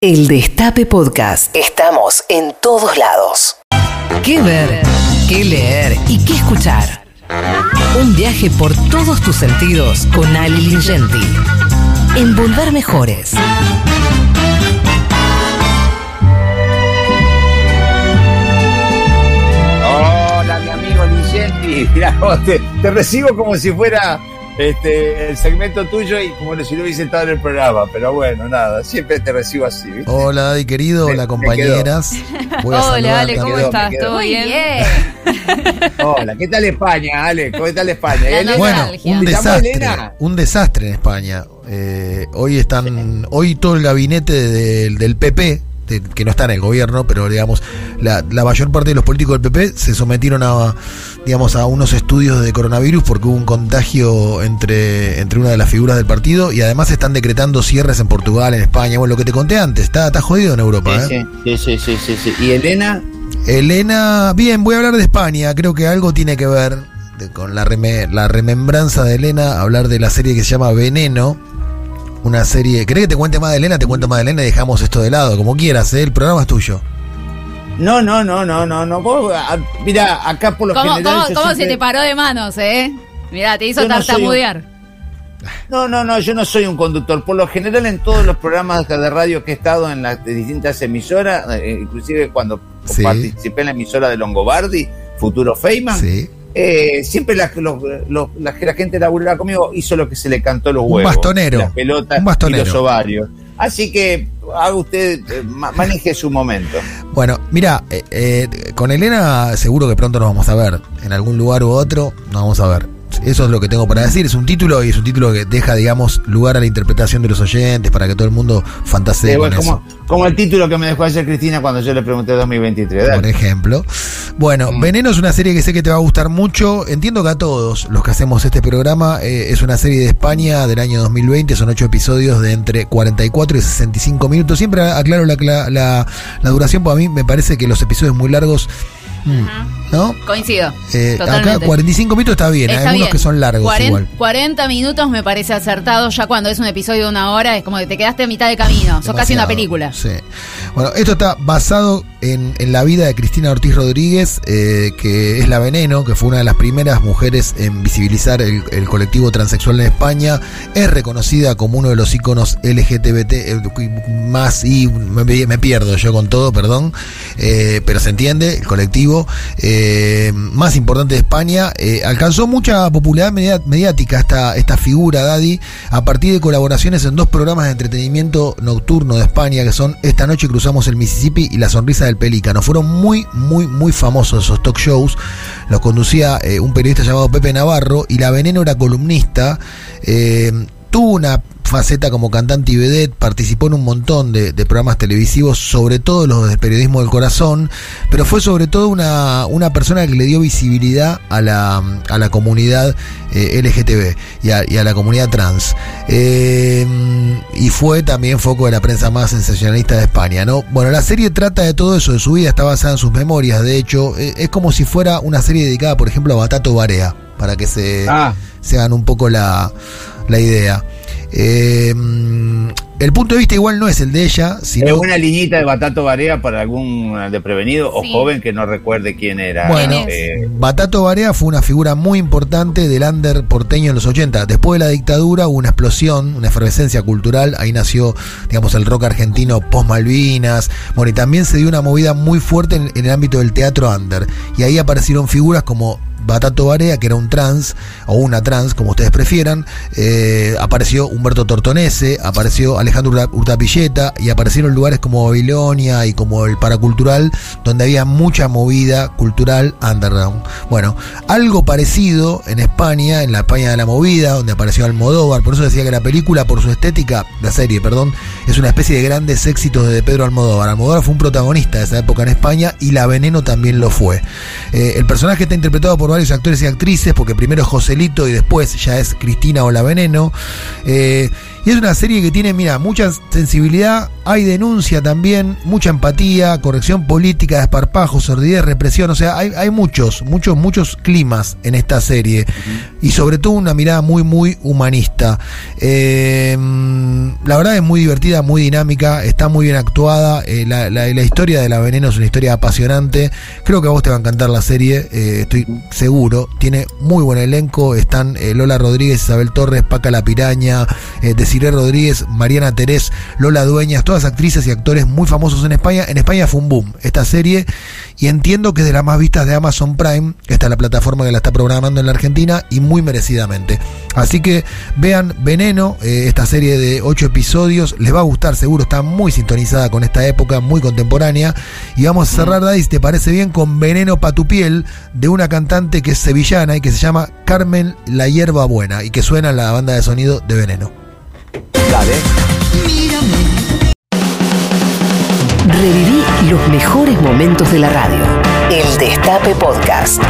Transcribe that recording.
El Destape Podcast. Estamos en todos lados. ¿Qué ver? ¿Qué leer? ¿Y qué escuchar? Un viaje por todos tus sentidos con Ali Lingenti. En Volver Mejores. Hola, mi amigo Ligenti. Mirá, vos te, te recibo como si fuera este, el segmento tuyo y como si lo hubiese estado en el programa. Pero bueno, nada, siempre te recibo así. ¿viste? Hola, Daddy querido, hola me compañeras. Hola, Ale, ¿cómo estás? ¿Todo Muy bien? bien. Hola, ¿qué tal España, Ale? ¿Cómo tal España? La? Bueno, un ¿Te llamo desastre, un desastre en España. Eh, hoy están, hoy todo el gabinete del, del PP, de- que no está en el gobierno, pero digamos, la, la mayor parte de los políticos del PP se sometieron a, digamos, a unos estudios de coronavirus porque hubo un contagio entre, entre una de las figuras del partido y además están decretando cierres en Portugal, en España. Bueno, lo que te conté antes, está, está jodido en Europa. ¿eh? Sí, sí, sí, sí, sí, sí. ¿Y Elena? Elena, bien, voy a hablar de España. Creo que algo tiene que ver de- con la, reme- la remembranza de Elena, hablar de la serie que se llama Veneno. Una serie. ¿Querés que te cuente más de Elena? Te cuento más de Elena y dejamos esto de lado, como quieras, ¿eh? el programa es tuyo. No, no, no, no, no, no. Vos, mira, acá por lo ¿Cómo, general. cómo- se te paró de manos, eh? Mirá, te hizo no un- tartamudear. No, no, no, yo no soy un conductor. Por lo general en todos los programas de radio que he estado en las distintas emisoras, eh, inclusive cuando Sí. participé en la emisora de Longobardi, Futuro Feynman, Sí. Eh, siempre la, los- los- la, la gente laburaba conmigo hizo lo que se le cantó los Un huevos. bastonero. Las pelotas Un bastonero. y los ovarios. Así que haga usted, eh, ma- maneje su momento. Bueno, mira, eh, eh, con Elena seguro que pronto nos vamos a ver. En algún lugar u otro nos vamos a ver. Eso es lo que tengo para decir. Es un título y es un título que deja, digamos, lugar a la interpretación de los oyentes para que todo el mundo fantasee Eh, con bueno, eso. como, como el título que me dejó ayer Cristina cuando yo le pregunté 2023. por Dale. ejemplo. Bueno, Mm. Veneno es una serie que sé que te va a gustar mucho. Entiendo que a todos los que hacemos este programa eh, es una serie de España del año 2020. Son ocho episodios de entre 44 y 65 minutos. Siempre aclaro la, la, la- la duración, porque a mí me parece que los episodios muy largos, ¿no? Coincido. Eh, acá Totalmente. 45 minutos está bien, hay Está algunos bien. que son largos 40, igual. 40 minutos me parece acertado. Ya cuando es un episodio de una hora, es como que te quedaste a mitad de camino. Sos casi una película. Sí. Bueno, esto está basado en, en la vida de Cristina Ortiz Rodríguez, eh, que es la Veneno, que fue una de las primeras mujeres en visibilizar el, el colectivo transexual en España. Es reconocida como uno de los íconos LGBT eh, más y me, me pierdo yo con todo, perdón, eh, pero se entiende, el colectivo eh, más importante de España. eh, alcanzó mucha popularidad mediática esta, esta figura, Daddy, a partir de colaboraciones en dos programas de entretenimiento nocturno de España, que son Esta noche cruzamos el Mississippi y La sonrisa del pelícano. Fueron muy, muy, muy famosos esos talk shows. Los conducía eh, un periodista llamado Pepe Navarro y La Veneno era columnista. Tuvo una faceta como cantante y vedette, participó en un montón de, de programas televisivos, sobre todo los del periodismo del corazón, pero fue sobre todo una, una persona que le dio visibilidad a la, a la comunidad eh, LGTB y a, y a la comunidad trans. Eh, y fue también foco de la prensa más sensacionalista de España, ¿no? Bueno, la serie trata de todo eso, de su vida, está basada en sus memorias, de hecho, eh, es como si fuera una serie dedicada, por ejemplo, a Batato Barea, para que se Ah, se hagan un poco la, la idea. Eh, mm, el punto de vista igual no es el de ella, es sino... una liñita de Batato Barea para algún desprevenido o Sí. joven que no recuerde quién era. Bueno, ¿Quién Eh, Batato Barea fue una figura muy importante del under porteño en los 80. Después de la dictadura hubo una explosión, una efervescencia cultural. Ahí nació, digamos, el rock argentino post-Malvinas. Bueno, y también se dio una movida muy fuerte en, en el ámbito del teatro under. Y ahí aparecieron figuras como Batato Barea, que era un trans, o una trans, como ustedes prefieran. Eh, apareció Humberto Tortonese, apareció Alejandro Urta- Urtapilleta, y aparecieron lugares como Babilonia y como el Paracultural, donde había mucha movida cultural underground. Bueno, algo parecido en España, en la España de la movida, donde apareció Almodóvar, por eso decía que la película, por su estética, la serie, perdón, es una especie de grandes éxitos de Pedro Almodóvar. Almodóvar fue un protagonista de esa época en España y La Veneno también lo fue. Eh, el personaje está interpretado por varios actores y actrices, porque primero es Joselito y después ya es Cristina o La Veneno. Eh, y es una serie que tiene, mira, mucha sensibilidad, hay denuncia también, mucha empatía, corrección política, desparpajo, sordidez, represión. O sea, hay, hay muchos, muchos, muchos climas en esta serie. Y sobre todo una mirada muy, muy humanista. Eh, la verdad es muy divertida muy dinámica, está muy bien actuada. eh, la, la- historia de la veneno es una historia apasionante. Creo que a vos te va a encantar la serie, eh, estoy seguro. Tiene muy buen elenco. Están eh, Lola Rodríguez, Isabel Torres, Paca La Piraña, Desiree Rodríguez, Mariana Terés, Lola Dueñas, todas actrices y actores muy famosos en España. En España fue un boom esta serie y entiendo que es de las más vistas de Amazon Prime, que está la plataforma que la está programando en la Argentina y muy merecidamente. Así que vean Veneno, eh, esta serie de ocho episodios, les va a gustar seguro, está muy sintonizada con esta época, muy contemporánea. Y vamos a cerrar, Dai, si te parece bien, con Veneno pa' tu piel, de una cantante que es sevillana y que se llama Carmen La Hierba Buena, y que suena en la banda de sonido de Veneno. Dale. Reviví los mejores momentos de la radio. El Destape Podcast.